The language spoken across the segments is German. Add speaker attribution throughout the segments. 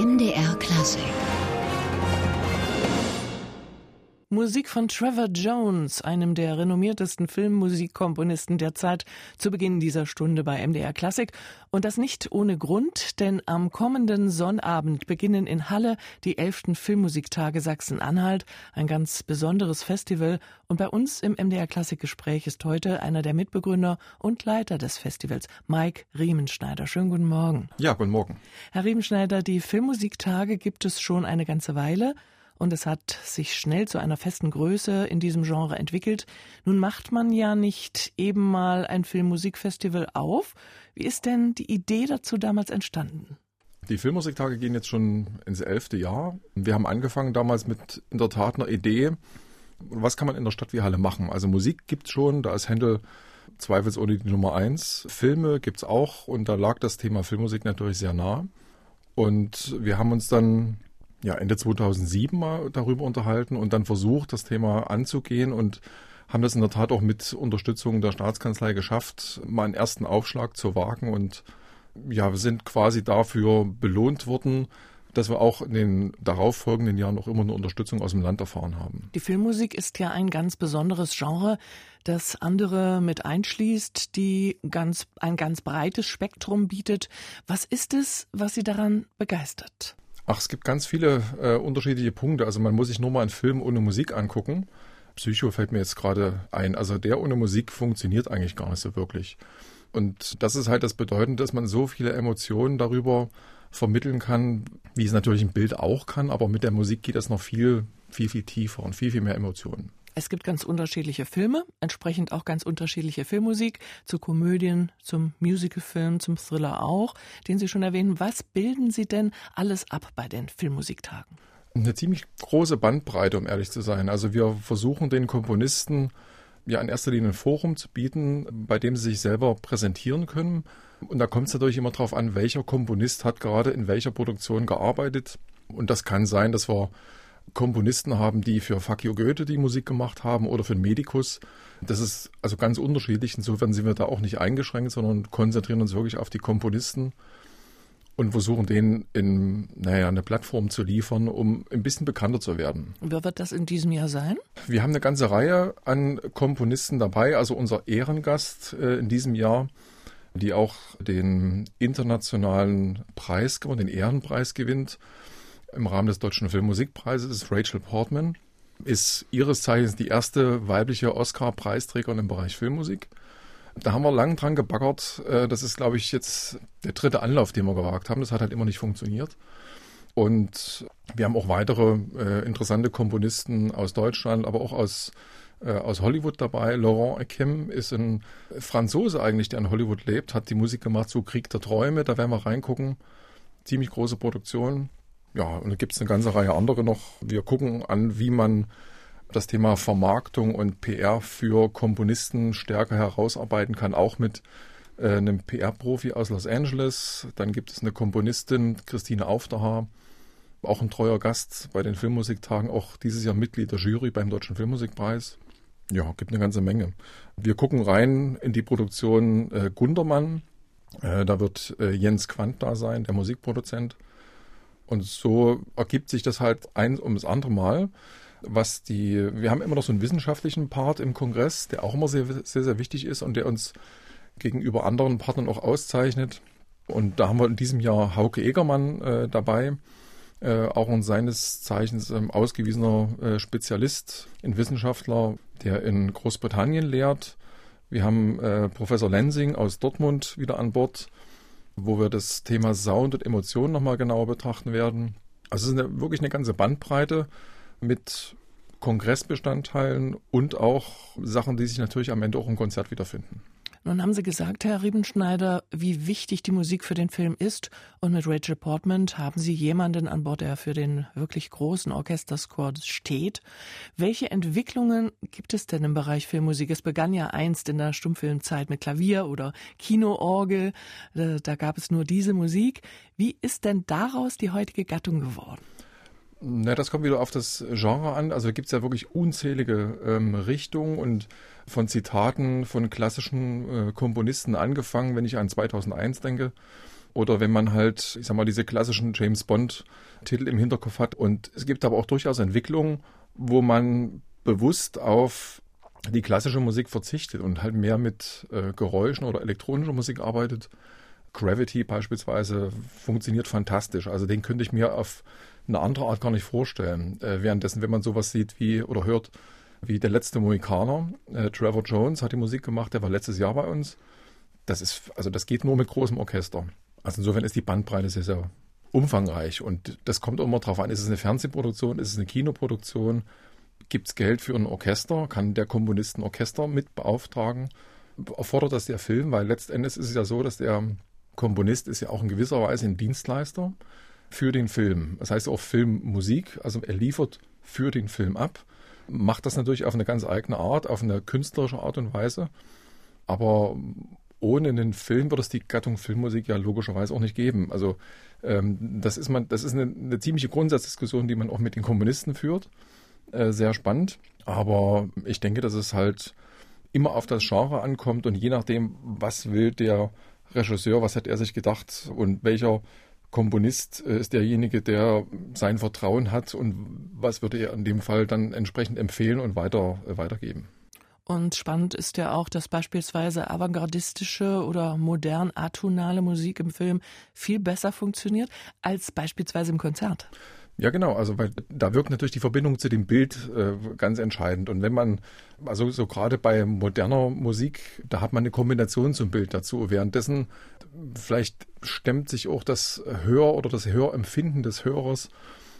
Speaker 1: MDR Klassik
Speaker 2: Musik von Trevor Jones, einem der renommiertesten Filmmusikkomponisten der Zeit, zu Beginn dieser Stunde bei MDR Klassik. Und das nicht ohne Grund, denn am kommenden Sonnabend beginnen in Halle die elften Filmmusiktage Sachsen-Anhalt, ein ganz besonderes Festival. Und bei uns im MDR Klassik-Gespräch ist heute einer der Mitbegründer und Leiter des Festivals, Mike Riemenschneider. Schönen guten Morgen.
Speaker 3: Ja, guten Morgen.
Speaker 2: Herr Riemenschneider, die Filmmusiktage gibt es schon eine ganze Weile und es hat sich schnell zu einer festen Größe in diesem Genre entwickelt. Nun macht man ja nicht eben mal ein Filmmusikfestival auf. Wie ist denn die Idee dazu damals entstanden?
Speaker 3: Die Filmmusiktage gehen jetzt schon ins elfte Jahr. Wir haben angefangen damals mit in der Tat einer Idee, was kann man in der Stadt wie Halle machen? Also Musik gibt es schon, da ist Händel zweifelsohne die Nummer eins. Filme gibt es auch und da lag das Thema Filmmusik natürlich sehr nah. Und wir haben uns dann ja, Ende 2007 mal darüber unterhalten und dann versucht, das Thema anzugehen und haben das in der Tat auch mit Unterstützung der Staatskanzlei geschafft, mal einen ersten Aufschlag zu wagen und ja, wir sind quasi dafür belohnt worden, dass wir auch in den darauffolgenden Jahren auch immer eine Unterstützung aus dem Land erfahren haben.
Speaker 2: Die Filmmusik ist ja ein ganz besonderes Genre, das andere mit einschließt, die ganz, ein ganz breites Spektrum bietet. Was ist es, was Sie daran begeistert?
Speaker 3: Ach, es gibt ganz viele äh, unterschiedliche Punkte. Also man muss sich nur mal einen Film ohne Musik angucken. Psycho fällt mir jetzt gerade ein. Also der ohne Musik funktioniert eigentlich gar nicht so wirklich. Und das ist halt das Bedeutende, dass man so viele Emotionen darüber vermitteln kann, wie es natürlich ein Bild auch kann, aber mit der Musik geht das noch viel, viel, viel tiefer und viel, viel mehr Emotionen.
Speaker 2: Es gibt ganz unterschiedliche Filme, entsprechend auch ganz unterschiedliche Filmmusik, zu Komödien, zum Musicalfilm, zum Thriller auch, den Sie schon erwähnen. Was bilden Sie denn alles ab bei den Filmmusiktagen?
Speaker 3: Eine ziemlich große Bandbreite, um ehrlich zu sein. Also wir versuchen den Komponisten ja in erster Linie ein Forum zu bieten, bei dem sie sich selber präsentieren können. Und da kommt es natürlich immer darauf an, welcher Komponist hat gerade in welcher Produktion gearbeitet. Und das kann sein, dass wir Komponisten haben, die für Fakio Goethe die Musik gemacht haben oder für den Medikus. Das ist also ganz unterschiedlich. Insofern sind wir da auch nicht eingeschränkt, sondern konzentrieren uns wirklich auf die Komponisten und versuchen denen in, naja, eine Plattform zu liefern, um ein bisschen bekannter zu werden.
Speaker 2: Wer wird das in diesem Jahr sein?
Speaker 3: Wir haben eine ganze Reihe an Komponisten dabei. Also unser Ehrengast äh, in diesem Jahr, die auch den internationalen Preis gewonnen, den Ehrenpreis gewinnt im Rahmen des Deutschen Filmmusikpreises ist Rachel Portman, ist ihres Zeichens die erste weibliche Oscar-Preisträgerin im Bereich Filmmusik. Da haben wir lang dran gebaggert. Äh, das ist, glaube ich, jetzt der dritte Anlauf, den wir gewagt haben. Das hat halt immer nicht funktioniert. Und wir haben auch weitere äh, interessante Komponisten aus Deutschland, aber auch aus, äh, aus Hollywood dabei. Laurent Ekim ist ein Franzose eigentlich, der in Hollywood lebt, hat die Musik gemacht zu Krieg der Träume. Da werden wir reingucken. Ziemlich große Produktion. Ja, und da gibt es eine ganze Reihe andere noch. Wir gucken an, wie man das Thema Vermarktung und PR für Komponisten stärker herausarbeiten kann, auch mit äh, einem PR-Profi aus Los Angeles. Dann gibt es eine Komponistin, Christine Aufterhaar, auch ein treuer Gast bei den Filmmusiktagen, auch dieses Jahr Mitglied der Jury beim Deutschen Filmmusikpreis. Ja, gibt eine ganze Menge. Wir gucken rein in die Produktion äh, Gundermann. Äh, da wird äh, Jens Quandt da sein, der Musikproduzent. Und so ergibt sich das halt eins um das andere Mal. Was die, wir haben immer noch so einen wissenschaftlichen Part im Kongress, der auch immer sehr, sehr, sehr wichtig ist und der uns gegenüber anderen Partnern auch auszeichnet. Und da haben wir in diesem Jahr Hauke Egermann äh, dabei, äh, auch ein seines Zeichens ähm, ausgewiesener äh, Spezialist, ein Wissenschaftler, der in Großbritannien lehrt. Wir haben äh, Professor Lensing aus Dortmund wieder an Bord wo wir das Thema Sound und Emotionen nochmal genauer betrachten werden. Also es ist eine, wirklich eine ganze Bandbreite mit Kongressbestandteilen und auch Sachen, die sich natürlich am Ende auch im Konzert wiederfinden.
Speaker 2: Nun haben Sie gesagt, Herr Riebenschneider, wie wichtig die Musik für den Film ist. Und mit Rachel Portman haben Sie jemanden an Bord, der für den wirklich großen Orchesterscore steht. Welche Entwicklungen gibt es denn im Bereich Filmmusik? Es begann ja einst in der Stummfilmzeit mit Klavier oder Kinoorgel. Da gab es nur diese Musik. Wie ist denn daraus die heutige Gattung geworden?
Speaker 3: Na, das kommt wieder auf das Genre an. Also gibt es ja wirklich unzählige ähm, Richtungen und von Zitaten von klassischen äh, Komponisten angefangen, wenn ich an 2001 denke, Oder wenn man halt, ich sag mal, diese klassischen James Bond-Titel im Hinterkopf hat. Und es gibt aber auch durchaus Entwicklungen, wo man bewusst auf die klassische Musik verzichtet und halt mehr mit äh, Geräuschen oder elektronischer Musik arbeitet. Gravity beispielsweise funktioniert fantastisch. Also den könnte ich mir auf eine andere Art gar nicht vorstellen. Äh, währenddessen, wenn man sowas sieht wie oder hört, wie der letzte Mohikaner, äh, Trevor Jones hat die Musik gemacht, der war letztes Jahr bei uns. Das ist, also das geht nur mit großem Orchester. Also insofern ist die Bandbreite sehr, sehr umfangreich und das kommt immer darauf an, ist es eine Fernsehproduktion, ist es eine Kinoproduktion, gibt es Geld für ein Orchester, kann der Komponist ein Orchester mit beauftragen, erfordert das der Film, weil letztendlich ist es ja so, dass der Komponist ist ja auch in gewisser Weise ein Dienstleister für den Film. Das heißt auch Filmmusik, also er liefert für den Film ab, macht das natürlich auf eine ganz eigene Art, auf eine künstlerische Art und Weise, aber ohne einen Film wird es die Gattung Filmmusik ja logischerweise auch nicht geben. Also ähm, das ist man, das ist eine, eine, ziemliche Grundsatzdiskussion, die man auch mit den Komponisten führt. Äh, sehr spannend. Aber ich denke, dass es halt immer auf das Genre ankommt und je nachdem, was will der Regisseur, was hat er sich gedacht und welcher Komponist äh, ist derjenige, der sein Vertrauen hat und was würde er in dem Fall dann entsprechend empfehlen und weiter, äh, weitergeben.
Speaker 2: Und spannend ist ja auch, dass beispielsweise avantgardistische oder modern atonale Musik im Film viel besser funktioniert als beispielsweise im Konzert.
Speaker 3: Ja, genau. Also weil da wirkt natürlich die Verbindung zu dem Bild äh, ganz entscheidend. Und wenn man, also so gerade bei moderner Musik, da hat man eine Kombination zum Bild dazu. Währenddessen vielleicht stemmt sich auch das Hör- oder das Hörempfinden des Hörers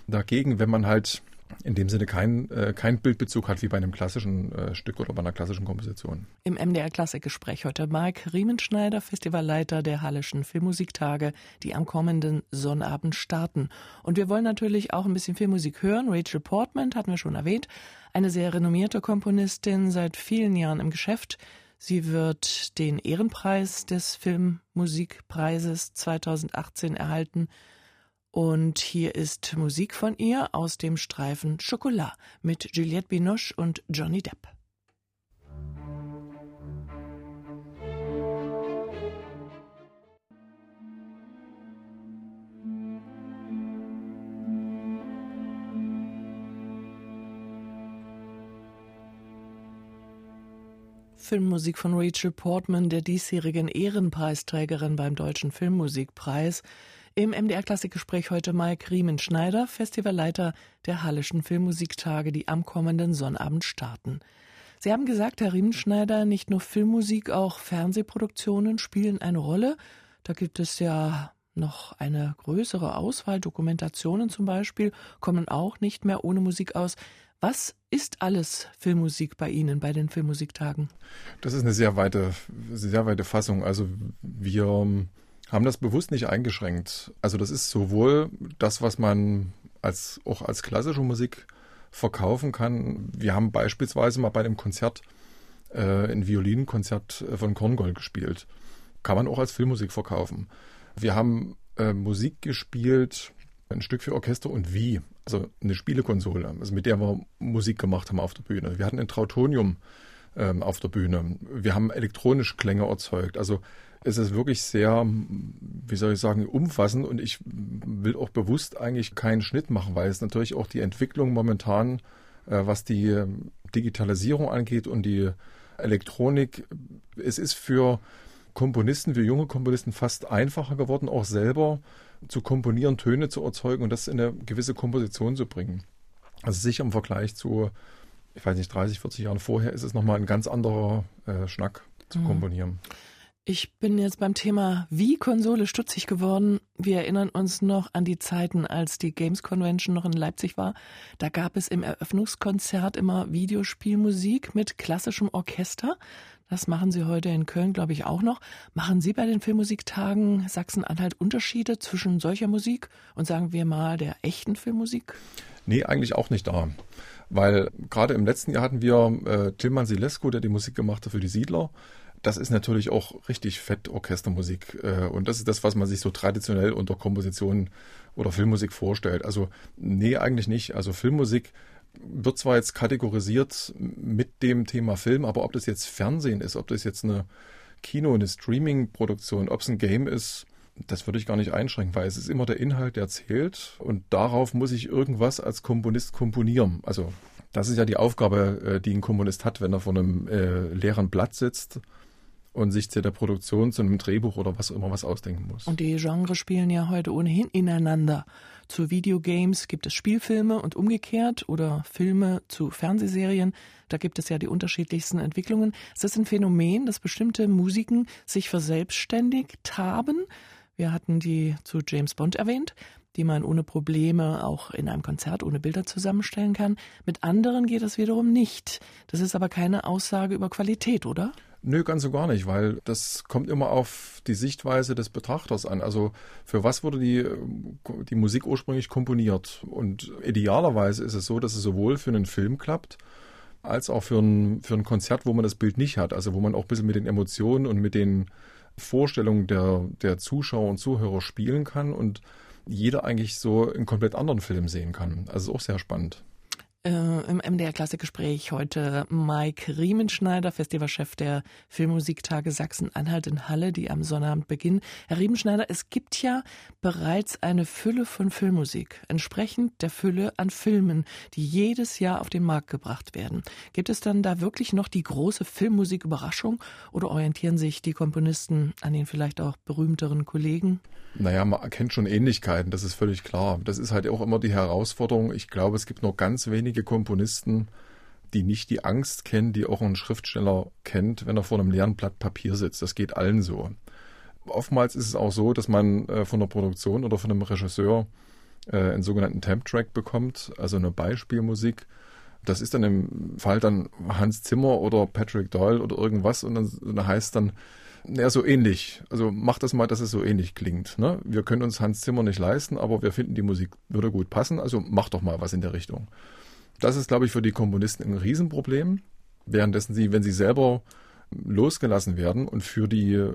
Speaker 3: dagegen, wenn man halt in dem Sinne kein, äh, kein Bildbezug hat wie bei einem klassischen äh, Stück oder bei einer klassischen Komposition.
Speaker 2: Im MDR Klassikgespräch heute Marc Riemenschneider, Festivalleiter der Hallischen Filmmusiktage, die am kommenden Sonnabend starten. Und wir wollen natürlich auch ein bisschen Filmmusik hören. Rachel Portman hatten wir schon erwähnt, eine sehr renommierte Komponistin, seit vielen Jahren im Geschäft. Sie wird den Ehrenpreis des Filmmusikpreises 2018 erhalten und hier ist Musik von ihr aus dem Streifen Chocolat mit Juliette Binoche und Johnny Depp. Filmmusik von Rachel Portman, der diesjährigen Ehrenpreisträgerin beim Deutschen Filmmusikpreis. Im MDR-Klassikgespräch heute Mike Riemenschneider, Festivalleiter der Hallischen Filmmusiktage, die am kommenden Sonnabend starten. Sie haben gesagt, Herr Riemenschneider, nicht nur Filmmusik, auch Fernsehproduktionen spielen eine Rolle. Da gibt es ja noch eine größere Auswahl. Dokumentationen zum Beispiel kommen auch nicht mehr ohne Musik aus. Was ist alles Filmmusik bei Ihnen, bei den Filmmusiktagen?
Speaker 3: Das ist eine sehr weite, sehr weite Fassung. Also wir haben das bewusst nicht eingeschränkt. Also das ist sowohl das, was man als auch als klassische Musik verkaufen kann. Wir haben beispielsweise mal bei einem Konzert äh, ein Violinkonzert von Korngold gespielt. Kann man auch als Filmmusik verkaufen. Wir haben äh, Musik gespielt, ein Stück für Orchester und wie, also eine Spielekonsole, also mit der wir Musik gemacht haben auf der Bühne. Wir hatten ein Trautonium ähm, auf der Bühne. Wir haben elektronische Klänge erzeugt. Also es ist wirklich sehr, wie soll ich sagen, umfassend und ich will auch bewusst eigentlich keinen Schnitt machen, weil es natürlich auch die Entwicklung momentan, äh, was die ähm, Digitalisierung angeht und die Elektronik, es ist für Komponisten, für junge Komponisten fast einfacher geworden, auch selber zu komponieren, Töne zu erzeugen und das in eine gewisse Komposition zu bringen. Also sicher im Vergleich zu, ich weiß nicht, 30, 40 Jahren vorher ist es nochmal ein ganz anderer äh, Schnack zu mhm. komponieren.
Speaker 2: Ich bin jetzt beim Thema Wie-Konsole stutzig geworden. Wir erinnern uns noch an die Zeiten, als die Games Convention noch in Leipzig war. Da gab es im Eröffnungskonzert immer Videospielmusik mit klassischem Orchester. Das machen Sie heute in Köln, glaube ich, auch noch. Machen Sie bei den Filmmusiktagen Sachsen-Anhalt Unterschiede zwischen solcher Musik und sagen wir mal der echten Filmmusik?
Speaker 3: Nee, eigentlich auch nicht da. Weil gerade im letzten Jahr hatten wir äh, Tilman Silescu, der die Musik gemacht hat für die Siedler das ist natürlich auch richtig fett Orchestermusik. Äh, und das ist das, was man sich so traditionell unter Komposition oder Filmmusik vorstellt. Also, nee, eigentlich nicht. Also Filmmusik wird zwar jetzt kategorisiert mit dem Thema Film, aber ob das jetzt Fernsehen ist, ob das jetzt eine Kino, eine Streaming-Produktion, ob es ein Game ist, Das würde ich gar nicht einschränken, weil es ist immer der Inhalt, der zählt und darauf muss ich irgendwas als Komponist komponieren. Also das ist ja die Aufgabe, äh, die ein Komponist hat, wenn er vor einem äh, leeren Blatt sitzt und sich zu der Produktion, zu einem Drehbuch oder was immer was ausdenken muss.
Speaker 2: Und die Genres spielen ja heute ohnehin ineinander. Zu Videogames gibt es Spielfilme und umgekehrt oder Filme zu Fernsehserien. Da gibt es ja die unterschiedlichsten Entwicklungen. Ist das ein Phänomen, dass bestimmte Musiken sich verselbstständigt haben? Wir hatten die zu James Bond erwähnt, die man ohne Probleme auch in einem Konzert ohne Bilder zusammenstellen kann. Mit anderen geht das wiederum nicht. Das ist aber keine Aussage über Qualität, oder?
Speaker 3: Nö, ganz so gar nicht, weil das kommt immer auf die Sichtweise des Betrachters an. Also für was wurde die, die Musik ursprünglich komponiert? Und idealerweise ist es so, dass es sowohl für einen Film klappt, als auch für ein, für ein Konzert, wo man das Bild nicht hat. Also wo man auch ein bisschen mit den Emotionen und mit den Vorstellungen der, der Zuschauer und Zuhörer spielen kann und jeder eigentlich so einen komplett anderen Film sehen kann. Also ist auch sehr spannend.
Speaker 2: Äh, Im MDR Klassikgespräch heute Mike Riemenschneider, Festivalchef der Filmmusiktage Sachsen-Anhalt in Halle, die am Sonnabend beginnen. Herr Riemenschneider, es gibt ja bereits eine Fülle von Filmmusik, entsprechend der Fülle an Filmen, die jedes Jahr auf den Markt gebracht werden. Gibt es dann da wirklich noch die große Filmmusiküberraschung oder orientieren sich die Komponisten an den vielleicht auch berühmteren Kollegen?
Speaker 3: Naja, man erkennt schon Ähnlichkeiten, das ist völlig klar. Das ist halt auch immer die Herausforderung. Ich glaube, es gibt nur ganz wenige Komponisten, die nicht die Angst kennen, die auch ein Schriftsteller kennt, wenn er vor einem leeren Blatt Papier sitzt. Das geht allen so. Oftmals ist es auch so, dass man äh, von der Produktion oder von einem Regisseur äh, einen sogenannten Temp-Track bekommt, also eine Beispielmusik. Das ist dann im Fall dann Hans Zimmer oder Patrick Doyle oder irgendwas und dann, dann heißt dann, ja, so ähnlich. Also mach das mal, dass es so ähnlich klingt. Ne? Wir können uns Hans Zimmer nicht leisten, aber wir finden, die Musik würde gut passen. Also mach doch mal was in der Richtung. Das ist, glaube ich, für die Komponisten ein Riesenproblem. Währenddessen sie, wenn sie selber losgelassen werden und für die äh,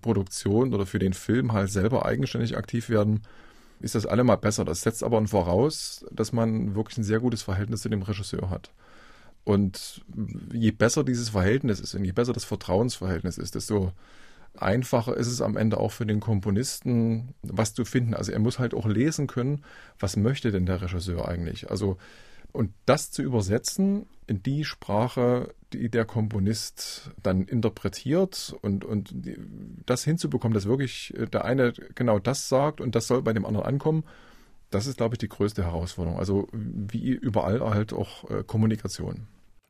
Speaker 3: Produktion oder für den Film halt selber eigenständig aktiv werden, ist das allemal besser. Das setzt aber voraus, dass man wirklich ein sehr gutes Verhältnis zu dem Regisseur hat. Und je besser dieses Verhältnis ist und je besser das Vertrauensverhältnis ist, desto einfacher ist es am Ende auch für den Komponisten, was zu finden. Also er muss halt auch lesen können, was möchte denn der Regisseur eigentlich. Also und das zu übersetzen in die Sprache, die der Komponist dann interpretiert und, und das hinzubekommen, dass wirklich der eine genau das sagt und das soll bei dem anderen ankommen, das ist, glaube ich, die größte Herausforderung. Also wie überall halt auch äh, Kommunikation.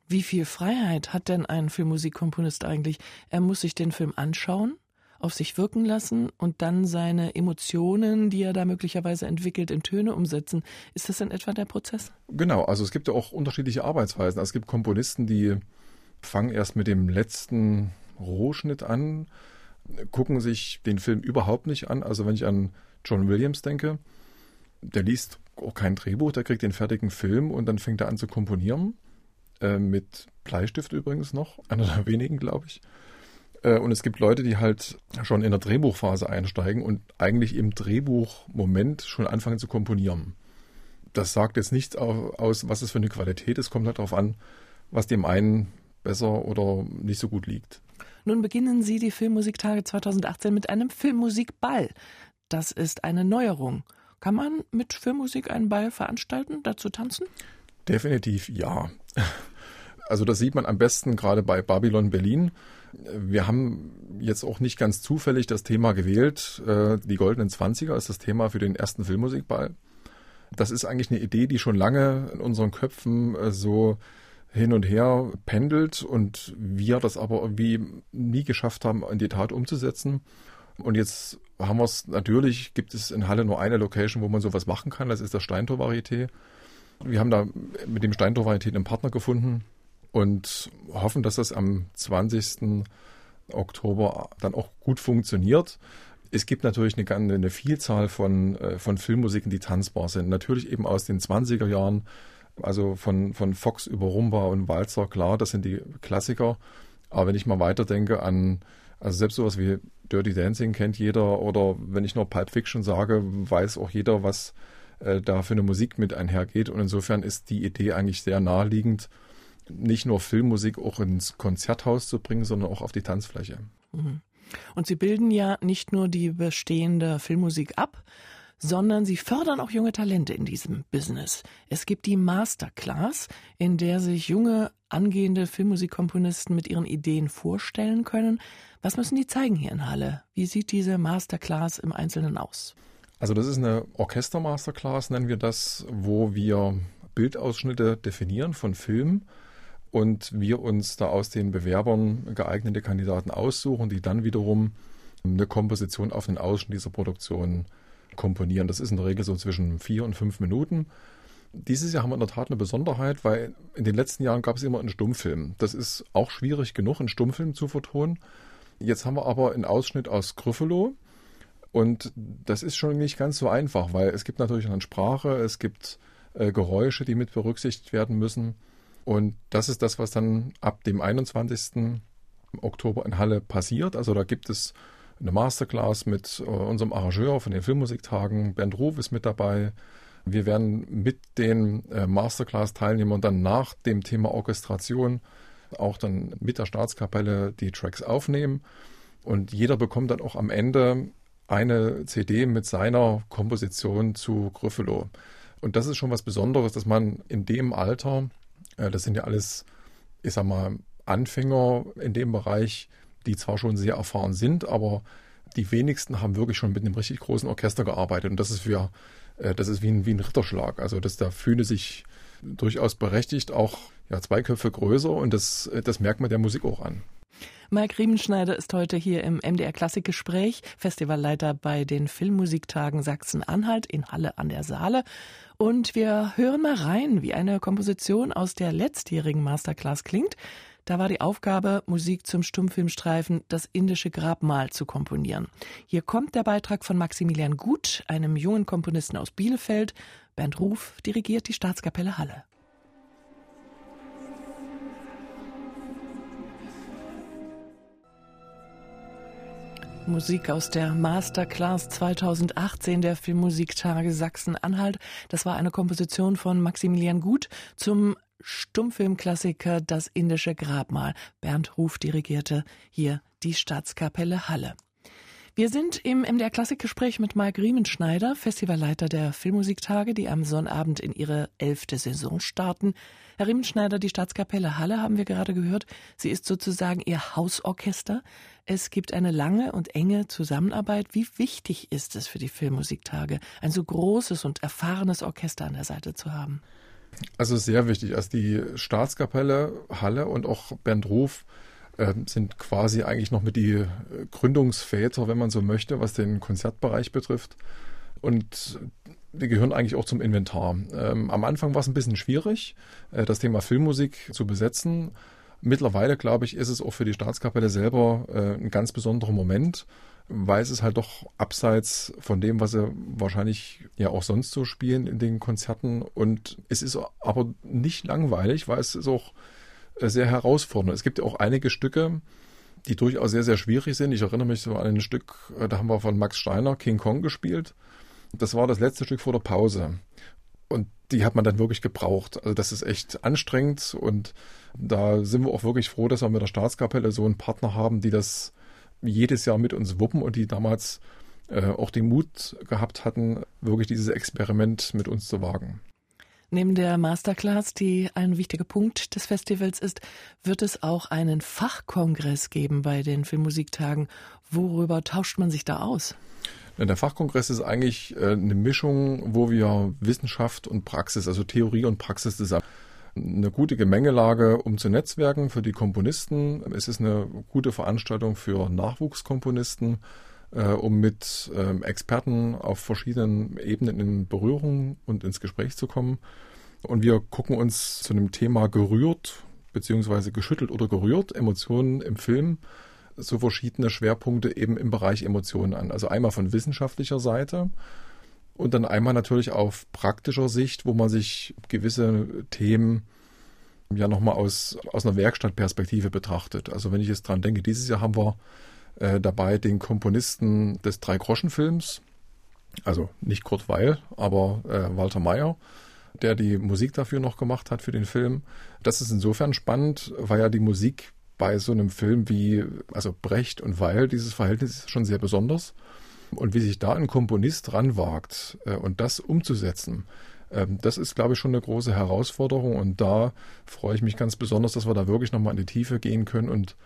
Speaker 2: Wie viel Freiheit hat denn ein Filmmusikkomponist eigentlich? Er muss sich den Film anschauen, auf sich wirken lassen und dann seine Emotionen, die er da möglicherweise entwickelt, in Töne umsetzen. Ist das in etwa der Prozess?
Speaker 3: Genau, also es gibt ja auch unterschiedliche Arbeitsweisen. Also es gibt Komponisten, die fangen erst mit dem letzten Rohschnitt an, gucken sich den Film überhaupt nicht an. Also wenn ich an John Williams denke, der liest auch kein Drehbuch, der kriegt den fertigen Film und dann fängt er an zu komponieren. Äh, mit Bleistift übrigens noch, einer der wenigen, glaube ich. Äh, und es gibt Leute, die halt schon in der Drehbuchphase einsteigen und eigentlich im Drehbuchmoment schon anfangen zu komponieren. Das sagt jetzt nichts aus, was es für eine Qualität ist, kommt halt darauf an, was dem einen besser oder nicht so gut liegt.
Speaker 2: Nun beginnen Sie die Filmmusiktage 2018 mit einem Filmmusikball. Das ist eine Neuerung. Kann man mit Filmmusik einen Ball veranstalten, dazu tanzen?
Speaker 3: Definitiv ja. Also das sieht man am besten gerade bei Babylon Berlin. Wir haben jetzt auch nicht ganz zufällig das Thema gewählt. Äh, die goldenen Zwanziger ist das Thema für den ersten Filmmusikball. Das ist eigentlich eine Idee, die schon lange in unseren Köpfen äh, so hin und her pendelt und wir das aber irgendwie nie geschafft haben, in die Tat umzusetzen. Und jetzt haben wir es, natürlich gibt es in Halle nur eine Location, wo man sowas machen kann, das ist das Steintor Varieté. Wir haben da mit dem Steintor Varieté einen Partner gefunden und hoffen, dass das am 20. Oktober dann auch gut funktioniert. Es gibt natürlich eine, eine Vielzahl von, äh, von Filmmusiken, die tanzbar sind. Natürlich eben aus den 20er Jahren, also von, von Fox über Rumba und Walzer, klar, das sind die Klassiker. Aber wenn ich mal weiterdenke an, also selbst sowas wie Dirty Dancing kennt jeder oder wenn ich nur Pulp Fiction sage, weiß auch jeder, was äh, da für eine Musik mit einhergeht. Und insofern ist die Idee eigentlich sehr naheliegend, nicht nur Filmmusik auch ins Konzerthaus zu bringen, sondern auch auf die Tanzfläche. Mhm.
Speaker 2: Und Sie bilden ja nicht nur die bestehende Filmmusik ab, sondern sie fördern auch junge Talente in diesem Business. Es gibt die Masterclass, in der sich junge angehende Filmmusikkomponisten mit ihren Ideen vorstellen können. Was müssen die zeigen hier in Halle? Wie sieht diese Masterclass im Einzelnen aus?
Speaker 3: Also das ist eine Orchester-Masterclass, nennen wir das, wo wir Bildausschnitte definieren von Filmen und wir uns da aus den Bewerbern geeignete Kandidaten aussuchen, die dann wiederum eine Komposition auf den Ausschnitt dieser Produktion komponieren. Das ist in der Regel so zwischen vier und fünf Minuten. Dieses Jahr haben wir in der Tat eine Besonderheit, weil in den letzten Jahren gab es immer einen Stummfilm. Das ist auch schwierig genug, einen Stummfilm zu vertonen. Jetzt haben wir aber einen Ausschnitt aus Gryffalo. Und das ist schon nicht ganz so einfach, weil es gibt natürlich eine Sprache, es gibt äh, Geräusche, die mit berücksichtigt werden müssen. Und das ist das, was dann ab dem 21. Oktober in Halle passiert. Also da gibt es eine Masterclass mit äh, unserem Arrangeur von den Filmmusiktagen. Bernd Ruf ist mit dabei. Wir werden mit den äh, Masterclass-Teilnehmern dann nach dem Thema Orchestration auch dann mit der Staatskapelle die Tracks aufnehmen. Und jeder bekommt dann auch am Ende eine CD mit seiner Komposition zu Gryffalo. Und das ist schon was Besonderes, dass man in dem Alter, das sind ja alles, ich sag mal, Anfänger in dem Bereich, die zwar schon sehr erfahren sind, aber die wenigsten haben wirklich schon mit einem richtig großen Orchester gearbeitet. Und das ist für, äh, das ist wie ein, wie ein Ritterschlag. Also, dass da fühle sich durchaus berechtigt, auch ja, zwei Köpfe größer und das, das merkt man der Musik auch an.
Speaker 2: Mike Riemenschneider ist heute hier im MDR Klassikgespräch, Festivalleiter bei den Filmmusiktagen Sachsen-Anhalt in Halle an der Saale. Und wir hören mal rein, wie eine Komposition aus der letztjährigen Masterclass klingt. Da war die Aufgabe, Musik zum Stummfilmstreifen Das indische Grabmal zu komponieren. Hier kommt der Beitrag von Maximilian Gut, einem jungen Komponisten aus Bielefeld. Bernd Ruf dirigiert die Staatskapelle Halle. Musik aus der Masterclass 2018 der Filmmusiktage Sachsen-Anhalt. Das war eine Komposition von Maximilian Gut zum Stummfilmklassiker Das indische Grabmal. Bernd Ruf dirigierte hier die Staatskapelle Halle. Wir sind im MDR Klassikgespräch mit Marc Riemenschneider, Festivalleiter der Filmmusiktage, die am Sonnabend in ihre elfte Saison starten. Herr Riemenschneider, die Staatskapelle Halle haben wir gerade gehört. Sie ist sozusagen Ihr Hausorchester. Es gibt eine lange und enge Zusammenarbeit. Wie wichtig ist es für die Filmmusiktage, ein so großes und erfahrenes Orchester an der Seite zu haben?
Speaker 3: Also sehr wichtig. Also die Staatskapelle Halle und auch Bernd Ruf sind quasi eigentlich noch mit die äh, Gründungsväter, wenn man so möchte, was den Konzertbereich betrifft. Und die gehören eigentlich auch zum Inventar. Ähm, am Anfang war es ein bisschen schwierig, äh, das Thema Filmmusik zu besetzen. Mittlerweile, glaube ich, ist es auch für die Staatskapelle selber äh, ein ganz besonderer Moment, weil es ist halt doch abseits von dem, was sie wahrscheinlich ja auch sonst so spielen in den Konzerten. Und es ist aber nicht langweilig, weil es ist auch äh, sehr herausfordernd. Es gibt ja auch einige Stücke, die durchaus sehr, sehr schwierig sind. Ich erinnere mich so an ein Stück, äh, da haben wir von Max Steiner King Kong gespielt. Das war das letzte Stück vor der Pause. Und die hat man dann wirklich gebraucht. Also das ist echt anstrengend und da sind wir auch wirklich froh, dass wir mit der Staatskapelle so einen Partner haben, die das jedes Jahr mit uns wuppen und die damals äh, auch den Mut gehabt hatten, wirklich dieses Experiment mit uns zu wagen.
Speaker 2: Neben der Masterclass, die ein wichtiger Punkt des Festivals ist, wird es auch einen Fachkongress geben bei den Filmmusiktagen. Worüber tauscht man sich da aus?
Speaker 3: Der Fachkongress ist eigentlich äh, eine Mischung, wo wir Wissenschaft und Praxis, also Theorie und Praxis zusammen eine gute Gemengelage, um zu netzwerken für die Komponisten. Es ist eine gute Veranstaltung für Nachwuchskomponisten, äh, um mit äh, Experten auf verschiedenen Ebenen in Berührung und ins Gespräch zu kommen. Und wir gucken uns zu einem Thema gerührt, beziehungsweise geschüttelt oder gerührt, Emotionen im Film, so verschiedene Schwerpunkte eben im Bereich Emotionen an. Also einmal von wissenschaftlicher Seite, und dann einmal natürlich auf praktischer Sicht, wo man sich gewisse Themen ja nochmal aus, aus einer Werkstattperspektive betrachtet. Also wenn ich jetzt dran denke, dieses Jahr haben wir äh, dabei den Komponisten des Drei-Groschen-Films, also nicht Kurt Weil, aber äh, Walter Mayer, der die Musik dafür noch gemacht hat für den Film. Das ist insofern spannend, weil ja die Musik bei so einem Film wie, also Brecht und Weil, dieses Verhältnis ist schon sehr besonders. Und wie sich da ein Komponist ranwagt äh, und das umzusetzen, ähm, das ist, glaube ich, schon eine große Herausforderung. Und da freue ich mich ganz besonders, dass wir da wirklich nochmal in die Tiefe gehen können und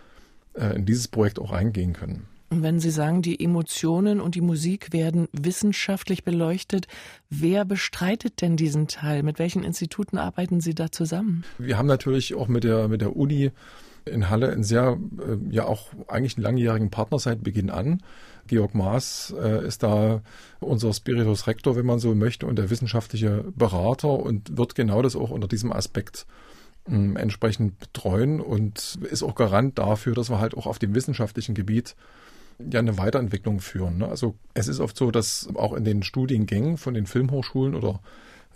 Speaker 3: äh, in dieses Projekt auch eingehen können.
Speaker 2: Und wenn Sie sagen, die Emotionen und die Musik werden wissenschaftlich beleuchtet, wer bestreitet denn diesen Teil? Mit welchen Instituten arbeiten Sie da zusammen?
Speaker 3: Wir haben natürlich auch mit der, mit der Uni in Halle einen sehr, äh, ja auch eigentlich einen langjährigen Partner seit Beginn an. Georg Maas äh, ist da unser Spiritus Rector, wenn man so möchte, und der wissenschaftliche Berater und wird genau das auch unter diesem Aspekt äh, entsprechend betreuen und ist auch Garant dafür, dass wir halt auch auf dem wissenschaftlichen Gebiet ja eine Weiterentwicklung führen. Ne? Also es ist oft so, dass auch in den Studiengängen von den Filmhochschulen oder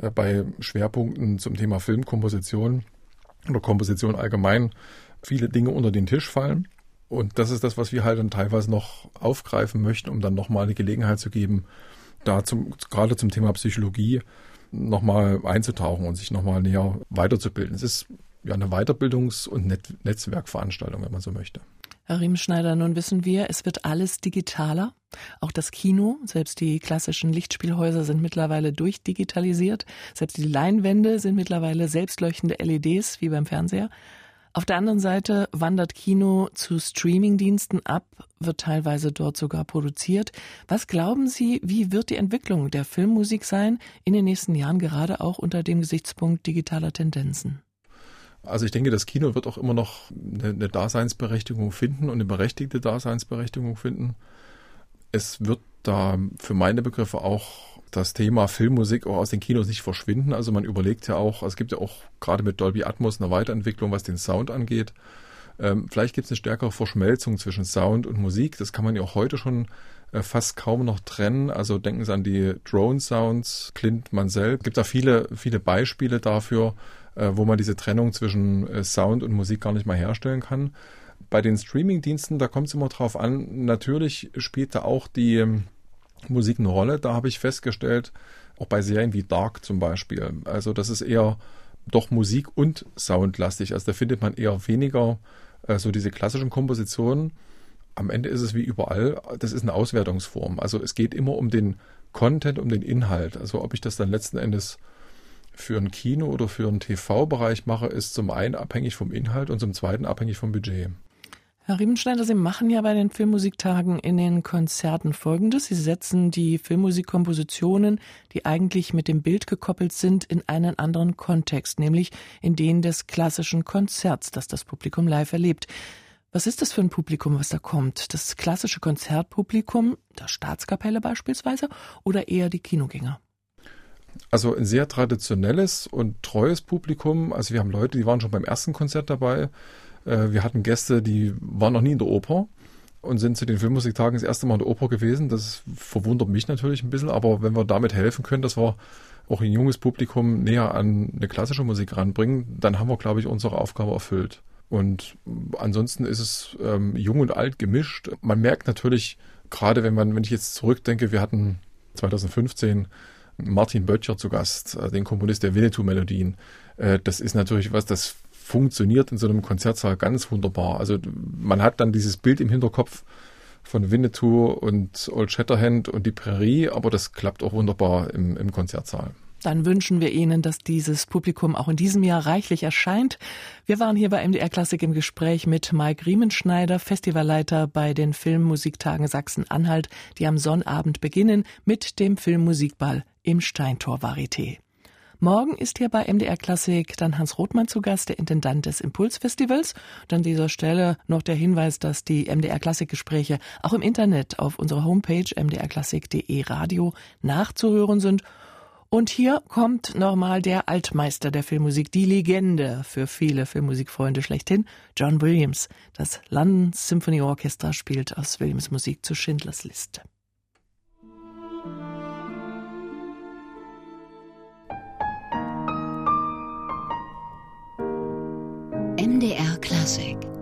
Speaker 3: äh, bei Schwerpunkten zum Thema Filmkomposition oder Komposition allgemein viele Dinge unter den Tisch fallen. Und das ist das, was wir halt dann teilweise noch aufgreifen möchten, um dann nochmal eine Gelegenheit zu geben, da zum, gerade zum Thema Psychologie nochmal einzutauchen und sich nochmal näher weiterzubilden. Es ist ja eine Weiterbildungs- und Net Netzwerkveranstaltung, wenn man so möchte.
Speaker 2: Herr Riemenschneider, nun wissen wir, es wird alles digitaler. Auch das Kino, selbst die klassischen Lichtspielhäuser sind mittlerweile durchdigitalisiert. Selbst die Leinwände sind mittlerweile selbstleuchtende LEDs, wie beim Fernseher. Auf der anderen Seite wandert Kino zu Streamingdiensten ab, wird teilweise dort sogar produziert. Was glauben Sie, wie wird die Entwicklung der Filmmusik sein in den nächsten Jahren, gerade auch unter dem Gesichtspunkt digitaler Tendenzen?
Speaker 3: Also ich denke, das Kino wird auch immer noch eine, eine Daseinsberechtigung finden und eine berechtigte Daseinsberechtigung finden. Es wird da für meine Begriffe auch das Thema Filmmusik auch aus den Kinos nicht verschwinden. Also man überlegt ja auch, es gibt ja auch gerade mit Dolby Atmos eine Weiterentwicklung, was den Sound angeht. Ähm, vielleicht gibt es eine stärkere Verschmelzung zwischen Sound und Musik. Das kann man ja auch heute schon äh, fast kaum noch trennen. Also denken Sie an die Drone-Sounds, Clint Mansell. Es gibt da viele, viele Beispiele dafür, äh, wo man diese Trennung zwischen äh, Sound und Musik gar nicht mehr herstellen kann. Bei den Streaming-Diensten, da kommt es immer drauf an. Natürlich spielt da auch die ähm, Musik eine Rolle. Da habe ich festgestellt, auch bei Serien wie Dark zum Beispiel. Also das ist eher doch Musik und Soundlastig. Also da findet man eher weniger äh, so diese klassischen Kompositionen. Am Ende ist es wie überall, das ist eine Auswertungsform. Also es geht immer um den Content, um den Inhalt. Also ob ich das dann letzten Endes für ein Kino oder für einen TV-Bereich mache, ist zum einen abhängig vom Inhalt und zum zweiten abhängig vom Budget.
Speaker 2: Herr Riemenschneider, Sie machen ja bei den Filmmusiktagen in den Konzerten Folgendes. Sie setzen die Filmmusikkompositionen, die eigentlich mit dem Bild gekoppelt sind, in einen anderen Kontext, nämlich in den des klassischen Konzerts, das das Publikum live erlebt. Was ist das für ein Publikum, was da kommt? Das klassische Konzertpublikum, der Staatskapelle beispielsweise, oder eher die Kinogänger?
Speaker 3: Also ein sehr traditionelles und treues Publikum. Also wir haben Leute, die waren schon beim ersten Konzert dabei. Äh, wir hatten Gäste, die waren noch nie in der Oper und sind zu den Filmmusiktagen das erste Mal in der Oper gewesen. Das verwundert mich natürlich ein bisschen, aber wenn wir damit helfen können, dass wir auch ein junges Publikum näher an eine klassische Musik ranbringen, dann haben wir, glaube ich, unsere Aufgabe erfüllt. Und ansonsten ist es ähm, jung und alt gemischt. Man merkt natürlich, gerade wenn man, wenn ich jetzt zurückdenke, wir hatten 2015 Martin Böttcher zu Gast, äh, den Komponist der Winnetou-Melodien. Äh, das ist natürlich was, das funktioniert in so einem Konzertsaal ganz wunderbar. Also man hat dann dieses Bild im Hinterkopf von Winnetou und Old Shatterhand und die Prärie, aber das klappt auch wunderbar im, im Konzertsaal.
Speaker 2: Dann wünschen wir Ihnen, dass dieses Publikum auch in diesem Jahr reichlich erscheint. Wir waren hier bei MDR Klassik im Gespräch mit Mike Riemenschneider, Festivalleiter bei den Filmmusiktagen Sachsen-Anhalt, die am Sonnabend beginnen mit dem Filmmusikball im Steintor Varieté. Morgen ist hier bei MDR Klassik dann Hans Rothmann zu Gast, der Intendant des Impulsfestivals. Und an dieser Stelle noch der Hinweis, dass die MDR Klassik Gespräche auch im Internet auf unserer Homepage mdrklassik.de Radio nachzuhören sind. Und hier kommt nochmal der Altmeister der Filmmusik, die Legende für viele Filmmusikfreunde schlechthin, John Williams. Das London Symphony Orchestra spielt aus Williams Musik zu Schindlers Liste.
Speaker 1: MDR Klassik